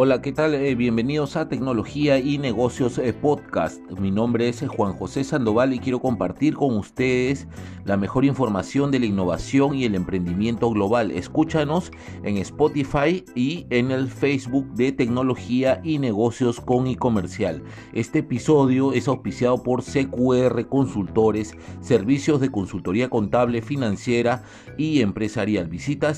Hola, ¿qué tal? Eh, bienvenidos a Tecnología y Negocios eh, Podcast. Mi nombre es eh, Juan José Sandoval y quiero compartir con ustedes la mejor información de la innovación y el emprendimiento global. Escúchanos en Spotify y en el Facebook de Tecnología y Negocios con y Comercial. Este episodio es auspiciado por CQR Consultores, servicios de consultoría contable, financiera y empresarial. Visita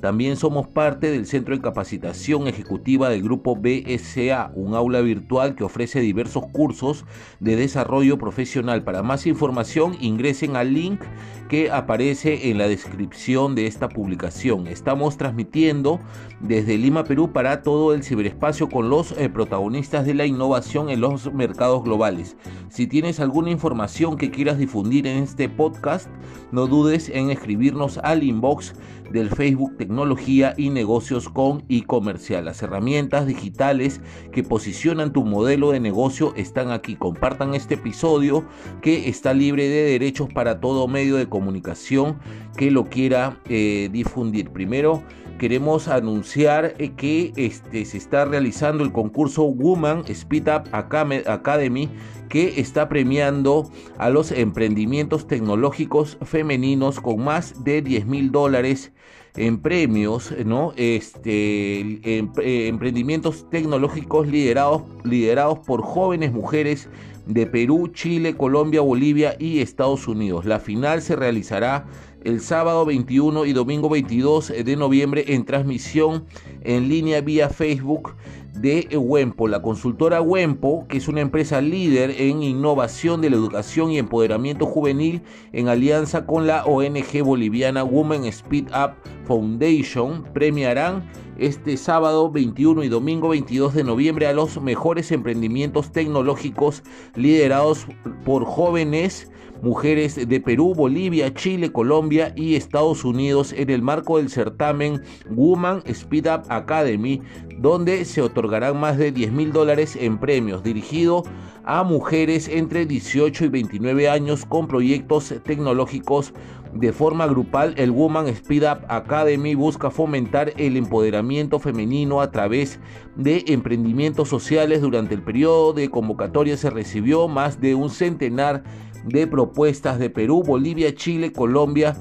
También somos parte del Centro de Capacitación Ejecutiva del Grupo BSA, un aula virtual que ofrece diversos cursos de desarrollo profesional. Para más información ingresen al link que aparece en la descripción de esta publicación. Estamos transmitiendo desde Lima, Perú para todo el ciberespacio con los eh, protagonistas de la innovación en los mercados globales. Si tienes alguna información que quieras difundir en este podcast, no dudes en escribirnos al inbox del Facebook Tecnología y Negocios con y Comercial. Las herramientas digitales que posicionan tu modelo de negocio están aquí. Compartan este episodio que está libre de derechos para todo medio de comunicación que lo quiera eh, difundir. Primero, queremos anunciar eh, que este, se está realizando el concurso Woman Speed Up Academy que está premiando a los emprendimientos tecnológicos femeninos con más de 10 mil dólares en premios, ¿no? Este, em, eh, emprendimientos tecnológicos liderados, liderados por jóvenes mujeres de Perú, Chile, Colombia, Bolivia y Estados Unidos. La final se realizará el sábado 21 y domingo 22 de noviembre en transmisión en línea vía Facebook de Wempo, la consultora Wempo, que es una empresa líder en innovación de la educación y empoderamiento juvenil en alianza con la ONG boliviana Women Speed Up Foundation, premiarán este sábado 21 y domingo 22 de noviembre a los mejores emprendimientos tecnológicos liderados por jóvenes mujeres de Perú, Bolivia, Chile, Colombia y Estados Unidos en el marco del certamen Woman Speed Up Academy, donde se otorgarán más de 10 mil dólares en premios, dirigido a mujeres entre 18 y 29 años con proyectos tecnológicos de forma grupal, el Woman Speed Up Academy busca fomentar el empoderamiento femenino a través de emprendimientos sociales. Durante el periodo de convocatoria se recibió más de un centenar de propuestas de Perú, Bolivia, Chile, Colombia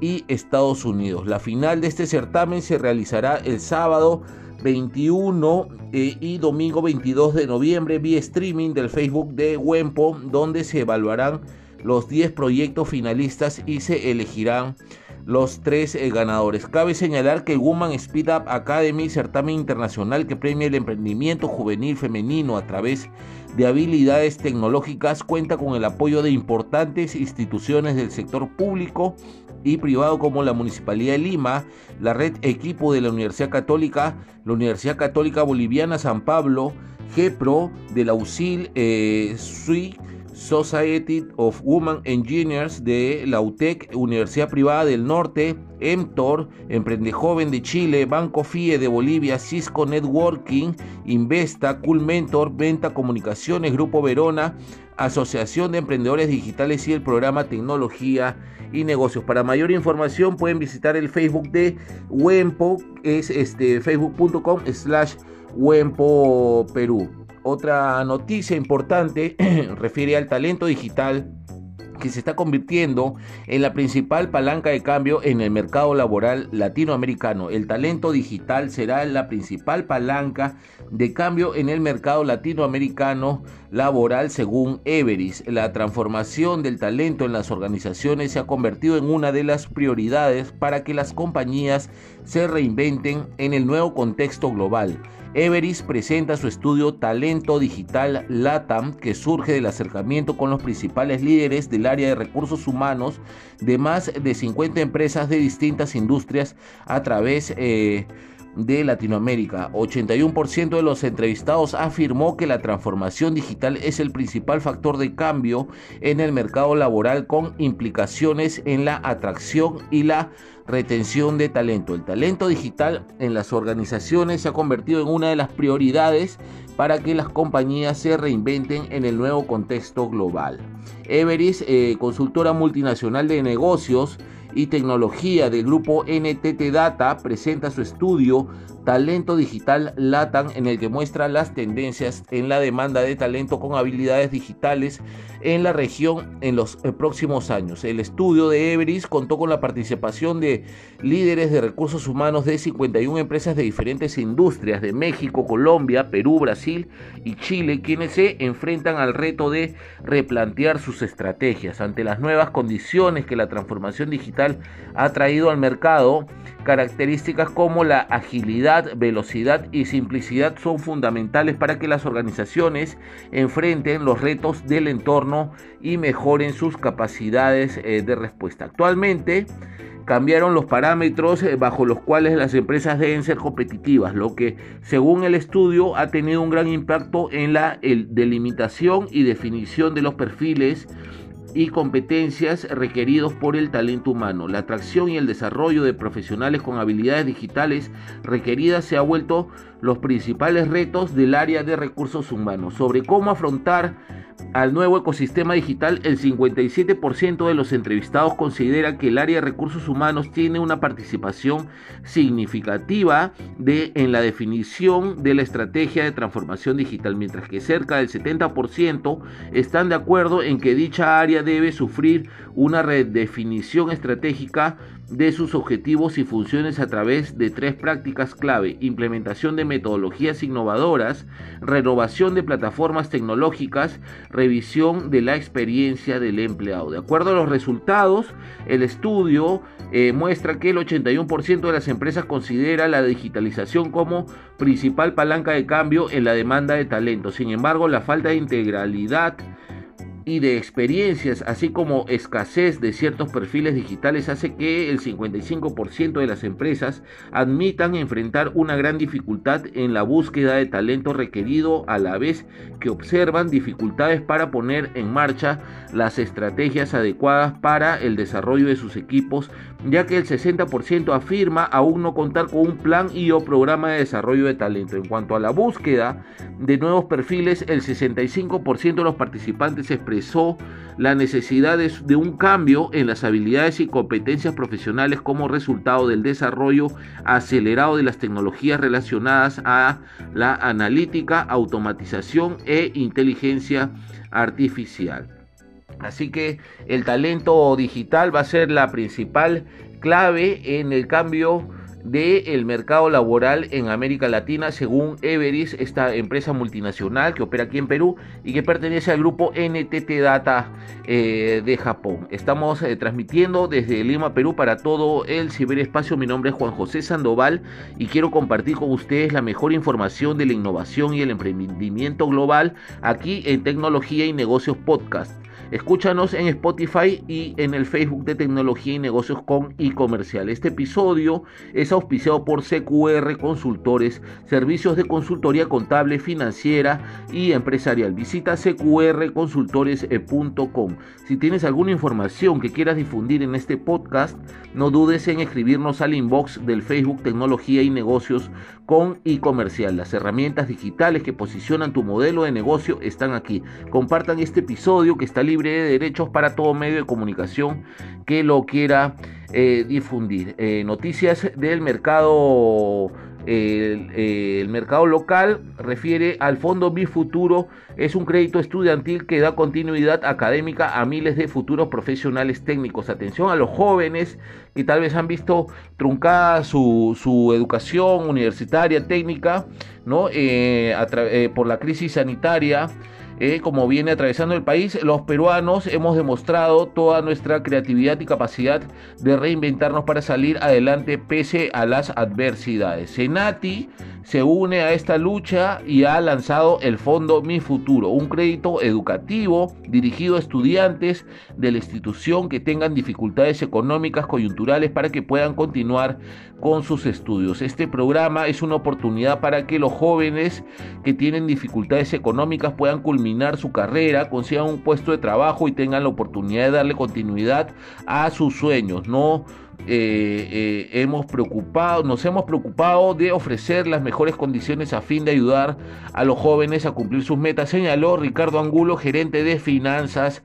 y Estados Unidos. La final de este certamen se realizará el sábado 21 eh, y domingo 22 de noviembre vía streaming del Facebook de Wempo, donde se evaluarán los 10 proyectos finalistas y se elegirán los tres eh, ganadores. Cabe señalar que Woman Speed Up Academy, certamen internacional que premia el emprendimiento juvenil femenino a través de habilidades tecnológicas, cuenta con el apoyo de importantes instituciones del sector público y privado como la Municipalidad de Lima, la Red Equipo de la Universidad Católica, la Universidad Católica Boliviana San Pablo, GEPRO de la UCIL, eh, SUI, Society of Women Engineers de la UTEC, Universidad Privada del Norte, EMTOR, Emprende Joven de Chile, Banco FIE de Bolivia, Cisco Networking, Investa, Cool Mentor, Venta Comunicaciones, Grupo Verona, Asociación de Emprendedores Digitales y el programa Tecnología y Negocios. Para mayor información pueden visitar el Facebook de Wempo, es este facebook.com slash Wempo Perú. Otra noticia importante refiere al talento digital que se está convirtiendo en la principal palanca de cambio en el mercado laboral latinoamericano. El talento digital será la principal palanca de cambio en el mercado latinoamericano laboral según Everis. La transformación del talento en las organizaciones se ha convertido en una de las prioridades para que las compañías se reinventen en el nuevo contexto global. Everis presenta su estudio Talento Digital LATAM, que surge del acercamiento con los principales líderes del área de recursos humanos de más de 50 empresas de distintas industrias a través eh, de Latinoamérica. 81% de los entrevistados afirmó que la transformación digital es el principal factor de cambio en el mercado laboral con implicaciones en la atracción y la retención de talento. El talento digital en las organizaciones se ha convertido en una de las prioridades para que las compañías se reinventen en el nuevo contexto global. Everest, eh, consultora multinacional de negocios, y Tecnología del grupo NTT Data presenta su estudio Talento Digital LATAM en el que muestra las tendencias en la demanda de talento con habilidades digitales en la región en los eh, próximos años. El estudio de Everis contó con la participación de líderes de recursos humanos de 51 empresas de diferentes industrias de México, Colombia, Perú, Brasil y Chile, quienes se enfrentan al reto de replantear sus estrategias ante las nuevas condiciones que la transformación digital ha traído al mercado. Características como la agilidad, velocidad y simplicidad son fundamentales para que las organizaciones enfrenten los retos del entorno y mejoren sus capacidades eh, de respuesta. Actualmente, cambiaron los parámetros eh, bajo los cuales las empresas deben ser competitivas, lo que según el estudio ha tenido un gran impacto en la delimitación y definición de los perfiles y competencias requeridos por el talento humano. La atracción y el desarrollo de profesionales con habilidades digitales requeridas se ha vuelto los principales retos del área de recursos humanos. Sobre cómo afrontar al nuevo ecosistema digital, el 57% de los entrevistados considera que el área de recursos humanos tiene una participación significativa de, en la definición de la estrategia de transformación digital, mientras que cerca del 70% están de acuerdo en que dicha área debe sufrir una redefinición estratégica de sus objetivos y funciones a través de tres prácticas clave, implementación de metodologías innovadoras, renovación de plataformas tecnológicas, revisión de la experiencia del empleado. De acuerdo a los resultados, el estudio eh, muestra que el 81% de las empresas considera la digitalización como principal palanca de cambio en la demanda de talento. Sin embargo, la falta de integralidad y de experiencias, así como escasez de ciertos perfiles digitales, hace que el 55% de las empresas admitan enfrentar una gran dificultad en la búsqueda de talento requerido, a la vez que observan dificultades para poner en marcha las estrategias adecuadas para el desarrollo de sus equipos, ya que el 60% afirma aún no contar con un plan y o programa de desarrollo de talento. En cuanto a la búsqueda de nuevos perfiles, el 65% de los participantes expresó la necesidad de, un cambio en las habilidades y competencias profesionales como resultado del desarrollo acelerado de las tecnologías relacionadas a la analítica, automatización e inteligencia artificial. Así que el talento digital va a ser la principal clave en el cambio del mercado laboral en América Latina, según Everis, esta empresa multinacional que opera aquí en Perú y que pertenece al grupo NTT Data eh, de Japón. Estamos eh, transmitiendo desde Lima, Perú, para todo el ciberespacio. Mi nombre es Juan José Sandoval y quiero compartir con ustedes la mejor información de la innovación y el emprendimiento global aquí en Tecnología y Negocios Podcast. Escúchanos en Spotify y en el Facebook de Tecnología y Negocios con y Comercial. Este episodio es auspiciado por CQR Consultores, servicios de consultoría contable, financiera y empresarial. Visita cqrconsultores.com. Si tienes alguna información que quieras difundir en este podcast, no dudes en escribirnos al inbox del Facebook Tecnología y Negocios con y Comercial. Las herramientas digitales que posicionan tu modelo de negocio están aquí. Compartan este episodio que está libre de derechos para todo medio de comunicación que lo quiera eh, difundir. Eh, noticias del mercado. El, mercado local refiere al fondo Mi Futuro, es un crédito estudiantil que da continuidad académica a miles de futuros profesionales técnicos. Atención a los jóvenes que tal vez han visto truncada su, su educación universitaria técnica ¿no? Eh, por la crisis sanitaria. Eh, como viene atravesando el país, los peruanos hemos demostrado toda nuestra creatividad y capacidad de reinventarnos para salir adelante pese a las adversidades. Senati se une a esta lucha y ha lanzado el Fondo Mi Futuro, un crédito educativo dirigido a estudiantes de la institución que tengan dificultades económicas coyunturales para que puedan continuar con sus estudios. Este programa es una oportunidad para que los jóvenes que tienen dificultades económicas puedan culminar su carrera, consigan un puesto de trabajo y tengan la oportunidad de darle continuidad a sus sueños. No eh, eh, hemos preocupado, nos hemos preocupado de ofrecer las mejores condiciones a fin de ayudar a los jóvenes a cumplir sus metas, señaló Ricardo Angulo, gerente de finanzas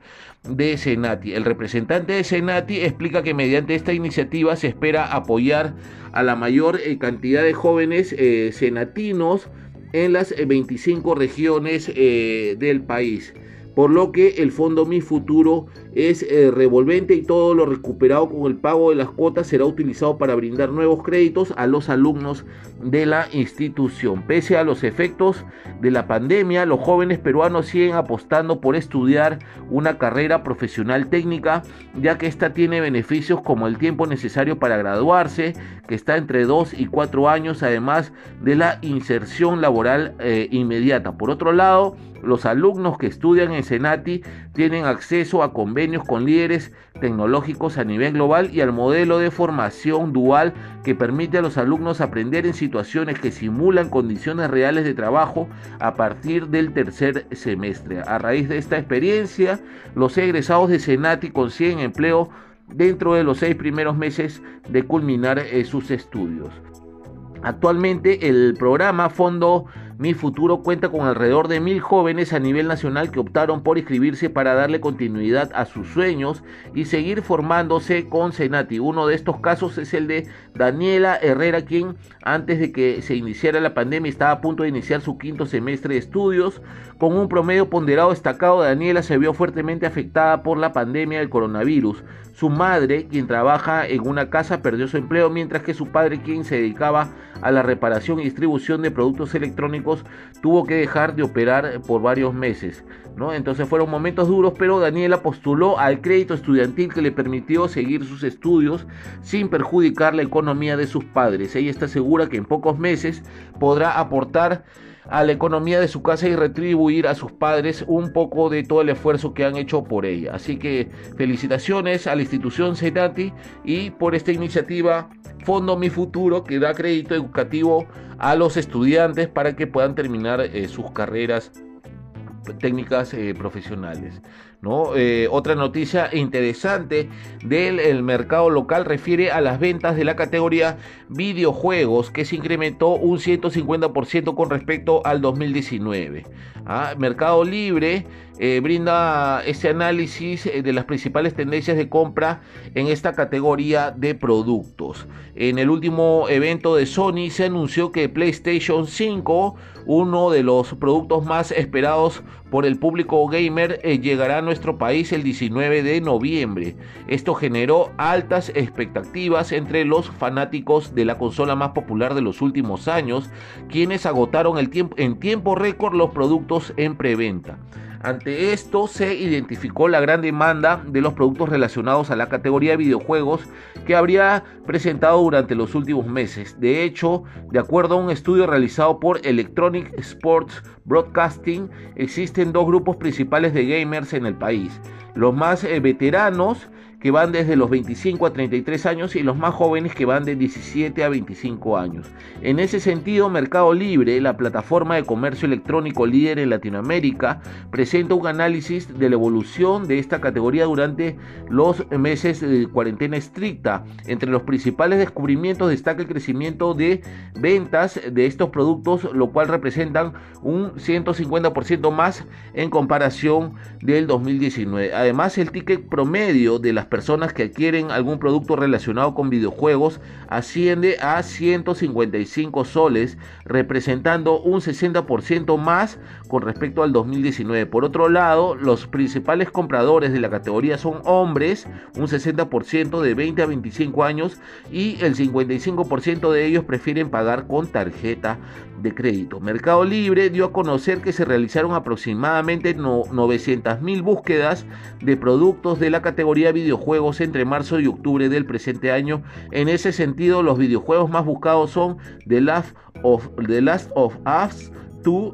de Senati. El representante de Senati explica que mediante esta iniciativa se espera apoyar a la mayor eh, cantidad de jóvenes senatinos en las 25 regiones del país por lo que el fondo Mi Futuro es eh, revolvente y todo lo recuperado con el pago de las cuotas será utilizado para brindar nuevos créditos a los alumnos de la institución. Pese a los efectos de la pandemia, los jóvenes peruanos siguen apostando por estudiar una carrera profesional técnica, ya que esta tiene beneficios como el tiempo necesario para graduarse, que está entre 2 y 4 años, además de la inserción laboral eh, inmediata. Por otro lado, los alumnos que estudian en Senati tienen acceso a convenios con líderes tecnológicos a nivel global y al modelo de formación dual que permite a los alumnos aprender en situaciones que simulan condiciones reales de trabajo a partir del tercer semestre. A raíz de esta experiencia, los egresados de Senati consiguen empleo dentro de los seis primeros meses de culminar eh, sus estudios. Actualmente el programa Fondo mi Futuro cuenta con alrededor de mil jóvenes a nivel nacional que optaron por inscribirse para darle continuidad a sus sueños y seguir formándose con Senati. Uno de estos casos es el de Daniela Herrera, quien antes de que se iniciara la pandemia estaba a punto de iniciar su quinto semestre de estudios. Con un promedio ponderado destacado, Daniela se vio fuertemente afectada por la pandemia del coronavirus. Su madre, quien trabaja en una casa, perdió su empleo, mientras que su padre, quien se dedicaba a la reparación y distribución de productos electrónicos, tuvo que dejar de operar por varios meses. ¿no? Entonces fueron momentos duros, pero Daniela postuló al crédito estudiantil que le permitió seguir sus estudios sin perjudicar la economía de sus padres. Ella está segura que en pocos meses podrá aportar a la economía de su casa y retribuir a sus padres un poco de todo el esfuerzo que han hecho por ella. Así que felicitaciones a la institución Senati y por esta iniciativa Fondo Mi Futuro que da crédito educativo a los estudiantes para que puedan terminar eh, sus carreras técnicas eh, profesionales. ¿no? Eh, otra noticia interesante del mercado local refiere a las ventas de la categoría videojuegos que se incrementó un 150% con respecto al 2019. ¿ah? Mercado Libre eh, brinda este análisis de las principales tendencias de compra en esta categoría de productos. En el último evento de Sony se anunció que PlayStation 5, uno de los productos más esperados por el público gamer, eh, llegará a nuestro país el 19 de noviembre. Esto generó altas expectativas entre los fanáticos de la consola más popular de los últimos años, quienes agotaron el en tiempo récord los productos en preventa. Ante esto se identificó la gran demanda de los productos relacionados a la categoría de videojuegos que habría presentado durante los últimos meses. De hecho, de acuerdo a un estudio realizado por Electronic Sports Broadcasting, existen dos grupos principales de gamers en el país. Los más eh, veteranos que van desde los 25 a 33 años y los más jóvenes que van de 17 a 25 años. En ese sentido, Mercado Libre, la plataforma de comercio electrónico líder en Latinoamérica, presenta un análisis de la evolución de esta categoría durante los meses de cuarentena estricta. Entre los principales descubrimientos destaca el crecimiento de ventas de estos productos, lo cual representan un 150% más en comparación del 2019. Además, el ticket promedio de las personas que adquieren algún producto relacionado con videojuegos asciende a 155 soles, representando un 60% más con respecto al 2019. Por otro lado, los principales compradores de la categoría son hombres, un 60% de 20 a 25 años y el 55% de ellos prefieren pagar con tarjeta de crédito. Mercado Libre dio a conocer que se realizaron aproximadamente 900 mil búsquedas de productos de la categoría videojuegos entre marzo y octubre del presente año. En ese sentido, los videojuegos más buscados son The Last of, The Last of Us,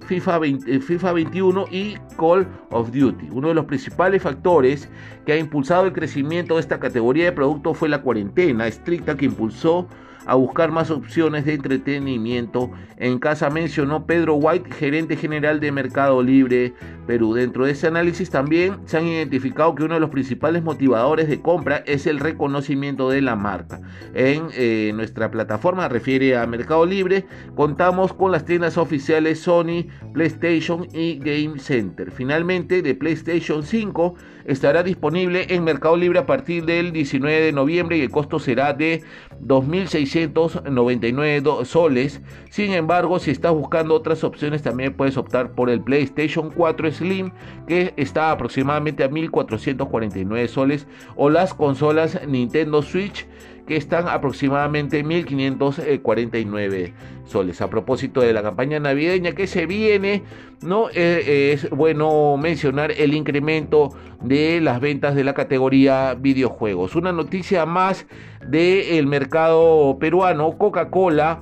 FIFA, FIFA 21 y Call of Duty. Uno de los principales factores que ha impulsado el crecimiento de esta categoría de productos fue la cuarentena estricta que impulsó a buscar más opciones de entretenimiento en casa, mencionó Pedro White, gerente general de Mercado Libre Perú. Dentro de ese análisis también se han identificado que uno de los principales motivadores de compra es el reconocimiento de la marca. En eh, nuestra plataforma, refiere a Mercado Libre, contamos con las tiendas oficiales Sony, PlayStation y Game Center. Finalmente, de PlayStation 5 estará disponible en Mercado Libre a partir del 19 de noviembre y el costo será de 2.699 soles. Sin embargo, si estás buscando otras opciones, también puedes optar por el PlayStation 4 Slim, que está aproximadamente a 1.449 soles, o las consolas Nintendo Switch que están aproximadamente 1.549 soles. A propósito de la campaña navideña que se viene, no eh, es bueno mencionar el incremento de las ventas de la categoría videojuegos. Una noticia más del mercado peruano, Coca-Cola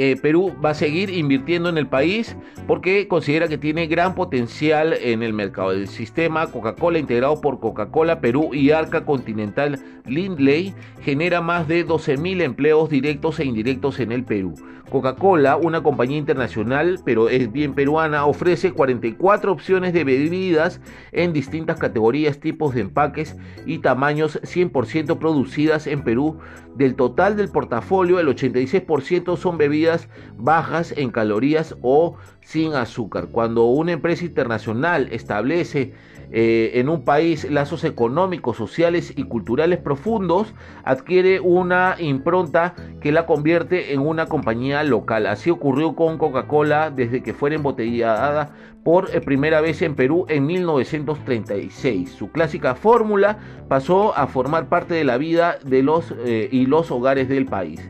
eh, Perú va a seguir invirtiendo en el país porque considera que tiene gran potencial en el mercado. El sistema Coca-Cola integrado por Coca-Cola Perú y Arca Continental Lindley genera más de 12.000 empleos directos e indirectos en el Perú. Coca-Cola, una compañía internacional, pero es bien peruana, ofrece 44 opciones de bebidas en distintas categorías, tipos de empaques y tamaños 100% producidas en Perú. Del total del portafolio, el 86% son bebidas bajas en calorías o sin azúcar. Cuando una empresa internacional establece eh, en un país lazos económicos, sociales y culturales profundos, adquiere una impronta que la convierte en una compañía local. Así ocurrió con Coca-Cola desde que fue embotellada por eh, primera vez en Perú en 1936. Su clásica fórmula pasó a formar parte de la vida de los eh, y los hogares del país.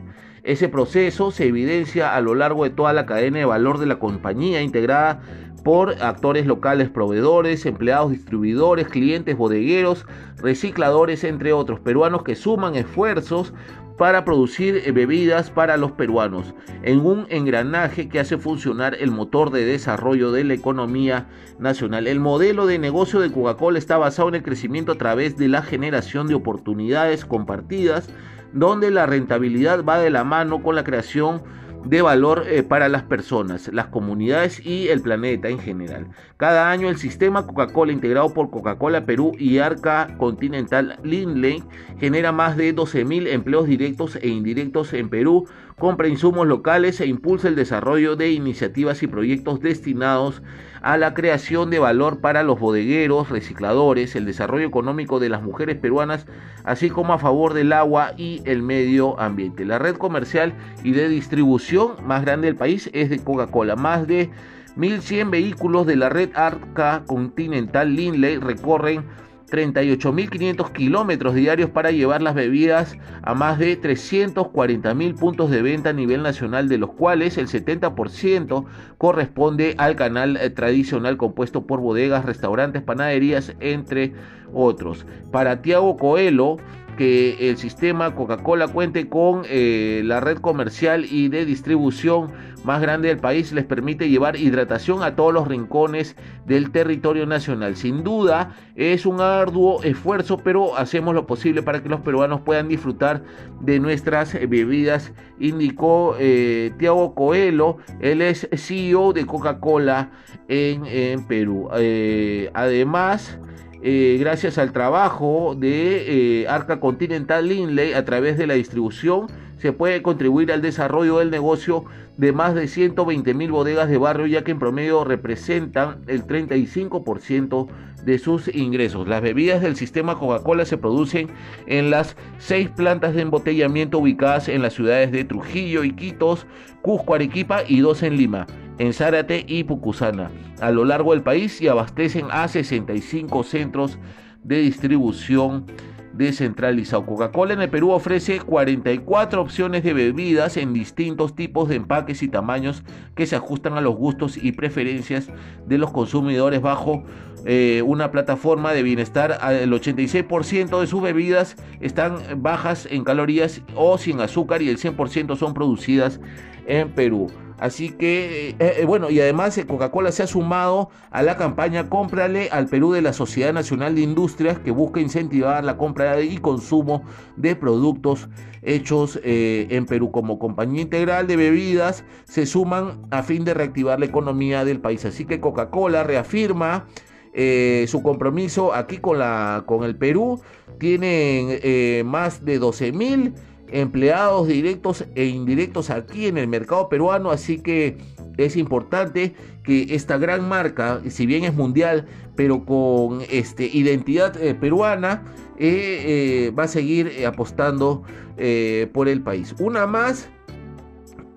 Ese proceso se evidencia a lo largo de toda la cadena de valor de la compañía integrada por actores locales, proveedores, empleados, distribuidores, clientes, bodegueros, recicladores, entre otros, peruanos que suman esfuerzos para producir eh, bebidas para los peruanos, en un engranaje que hace funcionar el motor de desarrollo de la economía nacional. El modelo de negocio de Coca-Cola está basado en el crecimiento a través de la generación de oportunidades compartidas, donde la rentabilidad va de la mano con la creación de valor eh, para las personas, las comunidades y el planeta en general. Cada año el sistema Coca-Cola integrado por Coca-Cola Perú y Arca Continental Lindley genera más de 12.000 empleos directos e indirectos en Perú, compra insumos locales e impulsa el desarrollo de iniciativas y proyectos destinados a la creación de valor para los bodegueros, recicladores, el desarrollo económico de las mujeres peruanas, así como a favor del agua y el medio ambiente. La red comercial y de distribución más grande del país es de Coca-Cola. Más de 1.100 vehículos de la red Arca Continental Lindley recorren 38.500 kilómetros diarios para llevar las bebidas a más de 340.000 puntos de venta a nivel nacional, de los cuales el 70% corresponde al canal eh, tradicional compuesto por bodegas, restaurantes, panaderías, entre otros. Para Tiago Coelho, que el sistema Coca-Cola cuente con eh, la red comercial y de distribución más grande del país les permite llevar hidratación a todos los rincones del territorio nacional. Sin duda es un arduo esfuerzo, pero hacemos lo posible para que los peruanos puedan disfrutar de nuestras bebidas, indicó eh, Tiago Coelho, él es CEO de Coca-Cola en, Perú. Eh, además, eh, gracias al trabajo de eh, Arca Continental Lindley a través de la distribución, se puede contribuir al desarrollo del negocio de más de 120 mil bodegas de barrio, ya que en promedio representan el 35% de sus ingresos. Las bebidas del sistema Coca-Cola se producen en las seis plantas de embotellamiento ubicadas en las ciudades de Trujillo, Iquitos, Cusco, Arequipa y dos en Lima en Zárate y Pucusana a lo largo del país y abastecen a 65 centros de distribución descentralizado. Coca-Cola en el Perú ofrece 44 opciones de bebidas en distintos tipos de empaques y tamaños que se ajustan a los gustos y preferencias de los consumidores bajo eh, una plataforma de bienestar. El 86% de sus bebidas están bajas en calorías o sin azúcar y el 100% son producidas en Perú. Así que, eh, bueno, y además Coca-Cola se ha sumado a la campaña Cómprale al Perú de la Sociedad Nacional de Industrias que busca incentivar la compra y consumo de productos hechos en Perú. Como compañía integral de bebidas, se suman a fin de reactivar la economía del país. Así que Coca-Cola reafirma eh, su compromiso aquí con, la, con el Perú. Tienen eh, más de 12 mil empleados directos e indirectos aquí en el mercado peruano, así que es importante que esta gran marca, si bien es mundial, pero con este, identidad eh, peruana, va a seguir apostando por el país. Una más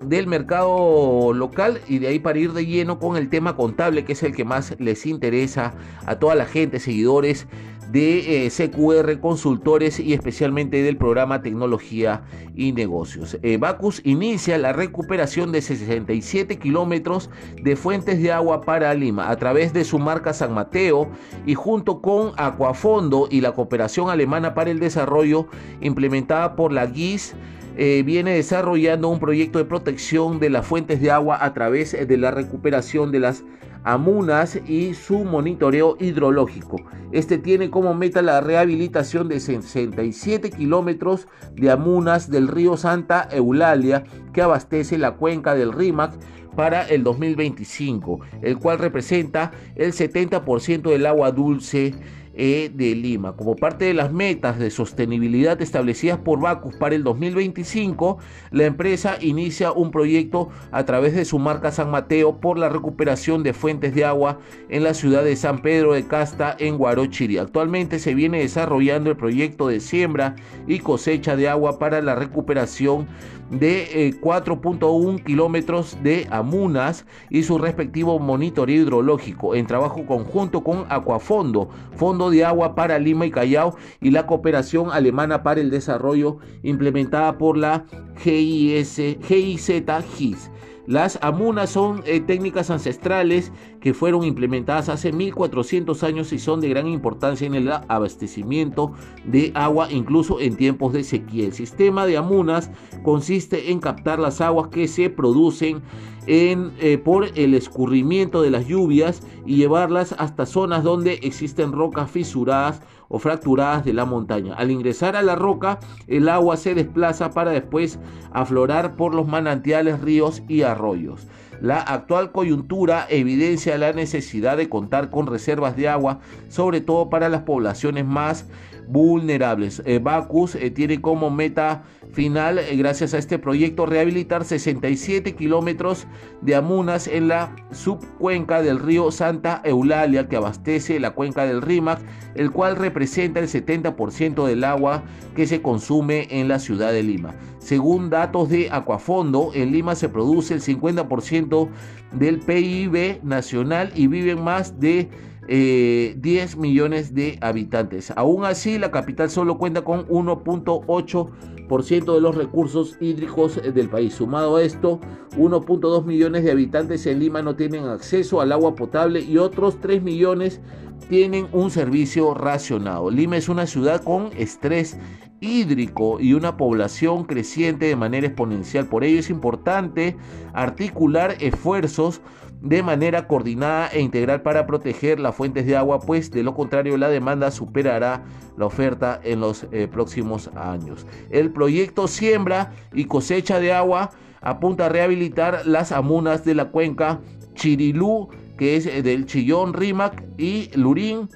del mercado local y de ahí para ir de lleno con el tema contable que es el que más les interesa a toda la gente, seguidores de eh, CQR Consultores y especialmente del programa Tecnología y Negocios. Eh, Bacus inicia la recuperación de 67 kilómetros de fuentes de agua para Lima a través de su marca San Mateo y junto con Aquafondo y la cooperación alemana para el desarrollo implementada por la GIS eh, viene desarrollando un proyecto de protección de las fuentes de agua a través de la recuperación de las amunas y su monitoreo hidrológico. Este tiene como meta la rehabilitación de 67 kilómetros de amunas del río Santa Eulalia que abastece la cuenca del Rímac para el 2025, el cual representa el 70% del agua dulce e de Lima. Como parte de las metas de sostenibilidad establecidas por Bacus para el 2025, la empresa inicia un proyecto a través de su marca San Mateo por la recuperación de fuentes de agua en la ciudad de San Pedro de Casta en Guarochiri. Actualmente se viene desarrollando el proyecto de siembra y cosecha de agua para la recuperación de 4.1 eh, kilómetros de amunas y su respectivo monitoreo hidrológico en trabajo conjunto con Acuafondo, Fondo de Agua para Lima y Callao y la cooperación alemana para el desarrollo implementada por la GIS, GIZ GIS. Las amunas son eh, técnicas ancestrales que fueron implementadas hace 1400 años y son de gran importancia en el abastecimiento de agua incluso en tiempos de sequía. El sistema de amunas consiste en captar las aguas que se producen en, eh, por el escurrimiento de las lluvias y llevarlas hasta zonas donde existen rocas fisuradas o fracturadas de la montaña. Al ingresar a la roca, el agua se desplaza para después aflorar por los manantiales, ríos y arroyos. La actual coyuntura evidencia la necesidad de contar con reservas de agua, sobre todo para las poblaciones más vulnerables. Eh, Bacus eh, tiene como meta final, eh, gracias a este proyecto, rehabilitar 67 kilómetros de amunas en la subcuenca del río Santa Eulalia que abastece la cuenca del Rímac, el cual representa el 70% del agua que se consume en la ciudad de Lima. Según datos de Acuafondo, en Lima se produce el 50% del PIB nacional y viven más de 10 eh, millones de habitantes. Aún así, la capital solo cuenta con 1.8% de los recursos hídricos del país. Sumado a esto, 1.2 millones de habitantes en Lima no tienen acceso al agua potable y otros 3 millones tienen un servicio racionado. Lima es una ciudad con estrés hídrico y una población creciente de manera exponencial. Por ello es importante articular esfuerzos de manera coordinada e integral para proteger las fuentes de agua, pues de lo contrario la demanda superará la oferta en los eh, próximos años. El proyecto Siembra y Cosecha de Agua apunta a rehabilitar las amunas de la cuenca Chirilú, que es eh, del Chillón, Rímac y Lurín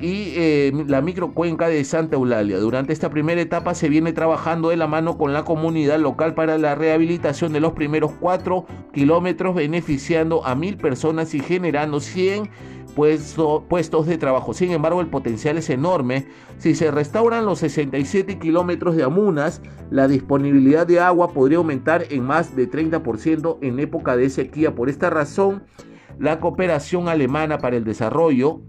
y eh, la microcuenca de Santa Eulalia. Durante esta primera etapa se viene trabajando de la mano con la comunidad local para la rehabilitación de los primeros cuatro kilómetros, beneficiando a mil personas y generando 100 puestos de trabajo. Sin embargo, el potencial es enorme. Si se restauran los 67 kilómetros de Amunas, la disponibilidad de agua podría aumentar en más de 30% en época de sequía. Por esta razón, la cooperación alemana para el desarrollo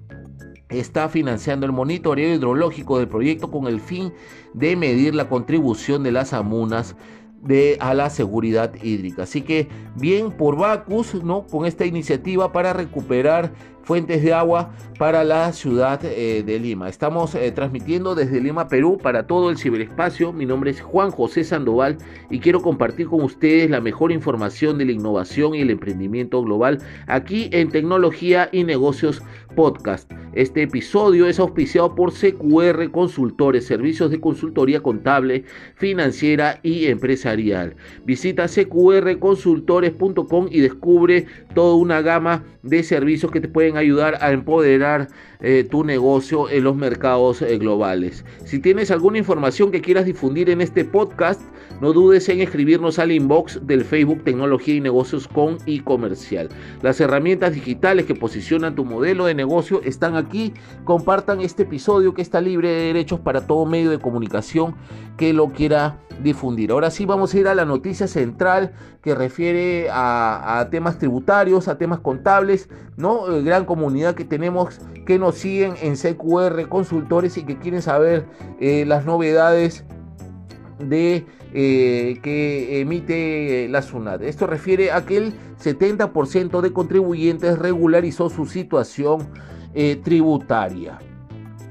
está financiando el monitoreo hidrológico del proyecto con el fin de medir la contribución de las amunas de, a la seguridad hídrica. Así que bien por Bacus, ¿no? Con esta iniciativa para recuperar fuentes de agua para la ciudad eh, de Lima. Estamos eh, transmitiendo desde Lima, Perú, para todo el ciberespacio. Mi nombre es Juan José Sandoval y quiero compartir con ustedes la mejor información de la innovación y el emprendimiento global aquí en Tecnología y Negocios Podcast. Este episodio es auspiciado por CQR Consultores, servicios de consultoría contable, financiera y empresarial. Visita cqrconsultores.com y descubre toda una gama de servicios que te pueden ayudar a empoderar eh, tu negocio en los mercados eh, globales. Si tienes alguna información que quieras difundir en este podcast, no dudes en escribirnos al inbox del Facebook Tecnología y Negocios con y Comercial. Las herramientas digitales que posicionan tu modelo de negocio están aquí. Compartan este episodio que está libre de derechos para todo medio de comunicación que lo quiera difundir. Ahora sí vamos a ir a la noticia central que refiere a, temas tributarios, a temas contables, ¿no? Eh, comunidad que tenemos que nos siguen en CQR Consultores y que quieren saber eh, las novedades de eh, que emite la SUNAT. Esto refiere a que el 70% de contribuyentes regularizó su situación tributaria.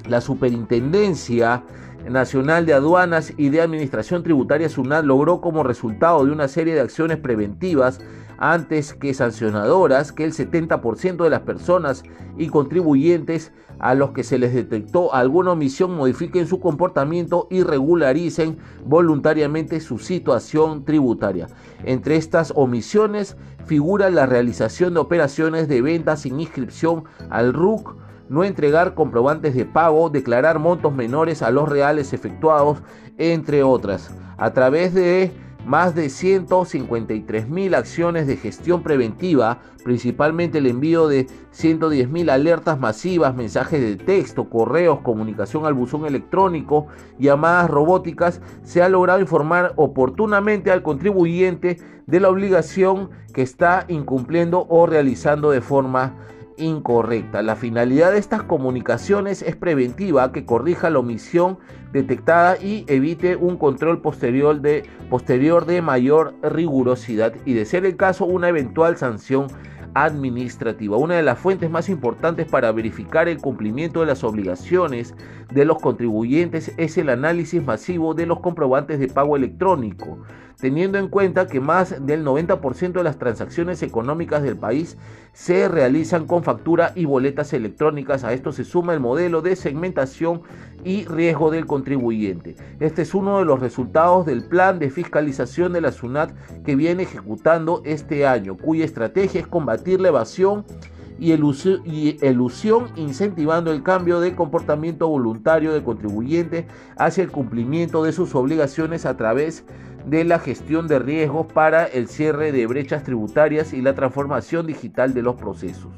La superintendencia Nacional de Aduanas y de Administración Tributaria SUNAT logró como resultado de una serie de acciones preventivas antes que sancionadoras que el 70% de las personas y contribuyentes a los que se les detectó alguna omisión modifiquen su comportamiento y regularicen voluntariamente su situación tributaria. Entre estas omisiones figura la realización de operaciones de venta sin inscripción al RUC, no entregar comprobantes de pago, declarar montos menores a los reales efectuados, entre otras. A través de más de 153 mil acciones de gestión preventiva, principalmente el envío de 110 mil alertas masivas, mensajes de texto, correos, comunicación al buzón electrónico, llamadas robóticas, se ha logrado informar oportunamente al contribuyente de la obligación que está incumpliendo o realizando de forma incorrecta. La finalidad de estas comunicaciones es preventiva, que corrija la omisión detectada y evite un control posterior de, posterior de mayor rigurosidad y de ser el caso una eventual sanción administrativa. Una de las fuentes más importantes para verificar el cumplimiento de las obligaciones de los contribuyentes es el análisis masivo de los comprobantes de pago electrónico teniendo en cuenta que más del 90% de las transacciones económicas del país se realizan con factura y boletas electrónicas. A esto se suma el modelo de segmentación y riesgo del contribuyente. Este es uno de los resultados del plan de fiscalización de la SUNAT que viene ejecutando este año, cuya estrategia es combatir la evasión y, elusión incentivando el cambio de comportamiento voluntario del contribuyente hacia el cumplimiento de sus obligaciones a través de la gestión de riesgos para el cierre de brechas tributarias y la transformación digital de los procesos.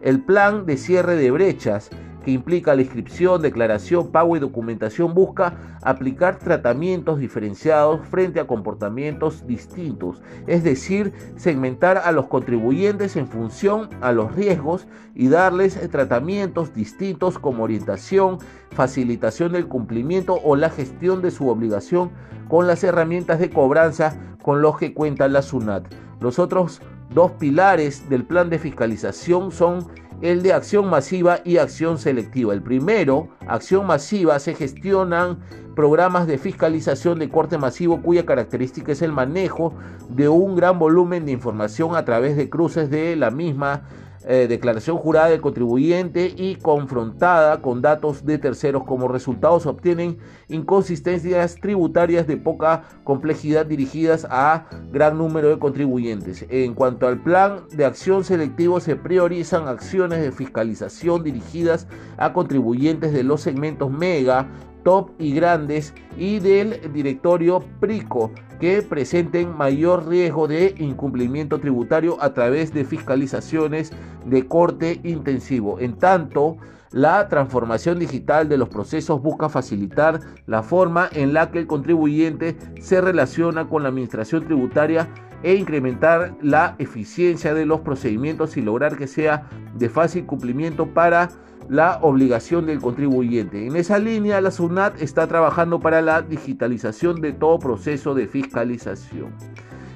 El plan de cierre de brechas que implica la inscripción, declaración, pago y documentación, busca aplicar tratamientos diferenciados frente a comportamientos distintos, es decir, segmentar a los contribuyentes en función a los riesgos y darles tratamientos distintos como orientación, facilitación del cumplimiento o la gestión de su obligación con las herramientas de cobranza con los que cuenta la SUNAT. Los otros dos pilares del plan de fiscalización son el de acción masiva y acción selectiva. El primero, acción masiva, se gestionan programas de fiscalización de corte masivo cuya característica es el manejo de un gran volumen de información a través de cruces de la misma eh, declaración jurada del contribuyente y confrontada con datos de terceros. Como resultado se obtienen inconsistencias tributarias de poca complejidad dirigidas a gran número de contribuyentes. En cuanto al plan de acción selectivo, se priorizan acciones de fiscalización dirigidas a contribuyentes de los segmentos mega, top y grandes y del directorio PRICO que presenten mayor riesgo de incumplimiento tributario a través de fiscalizaciones de corte intensivo. En tanto, la transformación digital de los procesos busca facilitar la forma en la que el contribuyente se relaciona con la administración tributaria e incrementar la eficiencia de los procedimientos y lograr que sea de fácil cumplimiento para la obligación del contribuyente. En esa línea, la SUNAT está trabajando para la digitalización de todo proceso de fiscalización.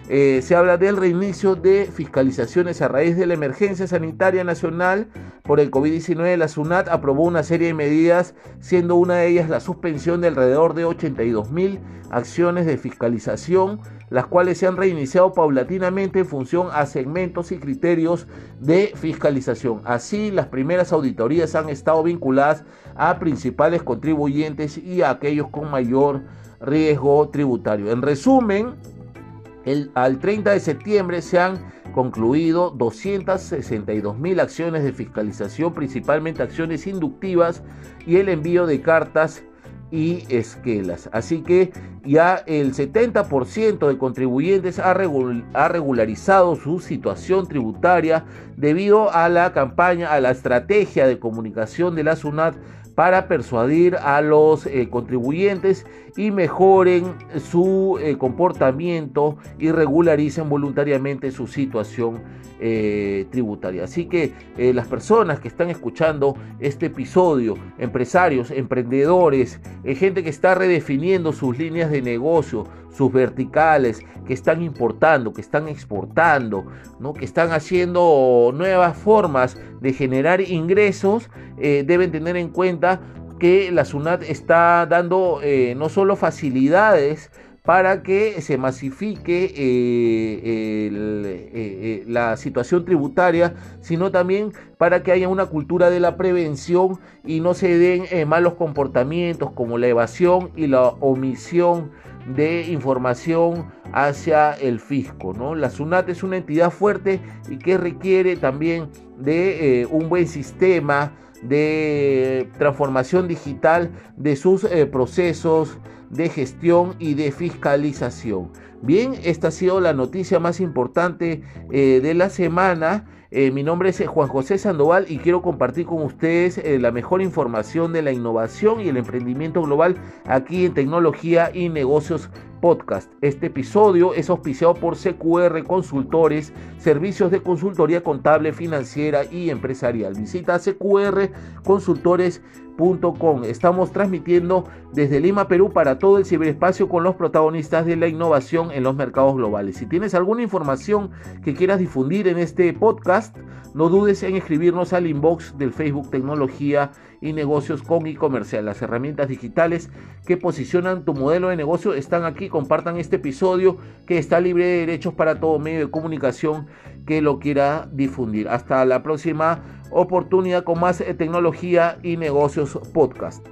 eh, se habla del reinicio de fiscalizaciones a raíz de la emergencia sanitaria nacional por el COVID-19. La SUNAT aprobó una serie de medidas, siendo una de ellas la suspensión de alrededor de 82 mil acciones de fiscalización, las cuales se han reiniciado paulatinamente en función a segmentos y criterios de fiscalización. Así, las primeras auditorías han estado vinculadas a principales contribuyentes y a aquellos con mayor riesgo tributario. En resumen, al 30 de septiembre se han concluido 262 mil acciones de fiscalización, principalmente acciones inductivas y el envío de cartas y esquelas. Así que ya el 70% de contribuyentes ha, regularizado su situación tributaria debido a la campaña, a la estrategia de comunicación de la SUNAT para persuadir a los eh, contribuyentes y mejoren su eh, comportamiento y regularicen voluntariamente su situación eh, tributaria. Así que las personas que están escuchando este episodio, empresarios, emprendedores, gente que está redefiniendo sus líneas de negocio, sus verticales, que están importando, que están exportando, ¿no? que están haciendo nuevas formas de generar ingresos, eh, deben tener en cuenta que la SUNAT está dando eh, no solo facilidades, para que se masifique eh, la situación tributaria, sino también para que haya una cultura de la prevención y no se den malos comportamientos como la evasión y la omisión de información hacia el fisco. ¿no? La SUNAT es una entidad fuerte y que requiere también de eh, un buen sistema de transformación digital de sus eh, procesos de gestión y de fiscalización. Bien, esta ha sido la noticia más importante eh, de la semana. Eh, mi nombre es eh, Juan José Sandoval y quiero compartir con ustedes la mejor información de la innovación y el emprendimiento global aquí en Tecnología y Negocios Podcast. Este episodio es auspiciado por CQR Consultores, servicios de consultoría contable, financiera y empresarial. Visita CQR Estamos transmitiendo desde Lima, Perú, para todo el ciberespacio con los protagonistas de la innovación en los mercados globales. Si tienes alguna información que quieras difundir en este podcast, no dudes en escribirnos al inbox del Facebook Tecnología y Negocios con e-comercial. Las herramientas digitales que posicionan tu modelo de negocio están aquí. Compartan este episodio que está libre de derechos para todo medio de comunicación que lo quiera difundir. Hasta la próxima oportunidad con más eh, tecnología y negocios podcast.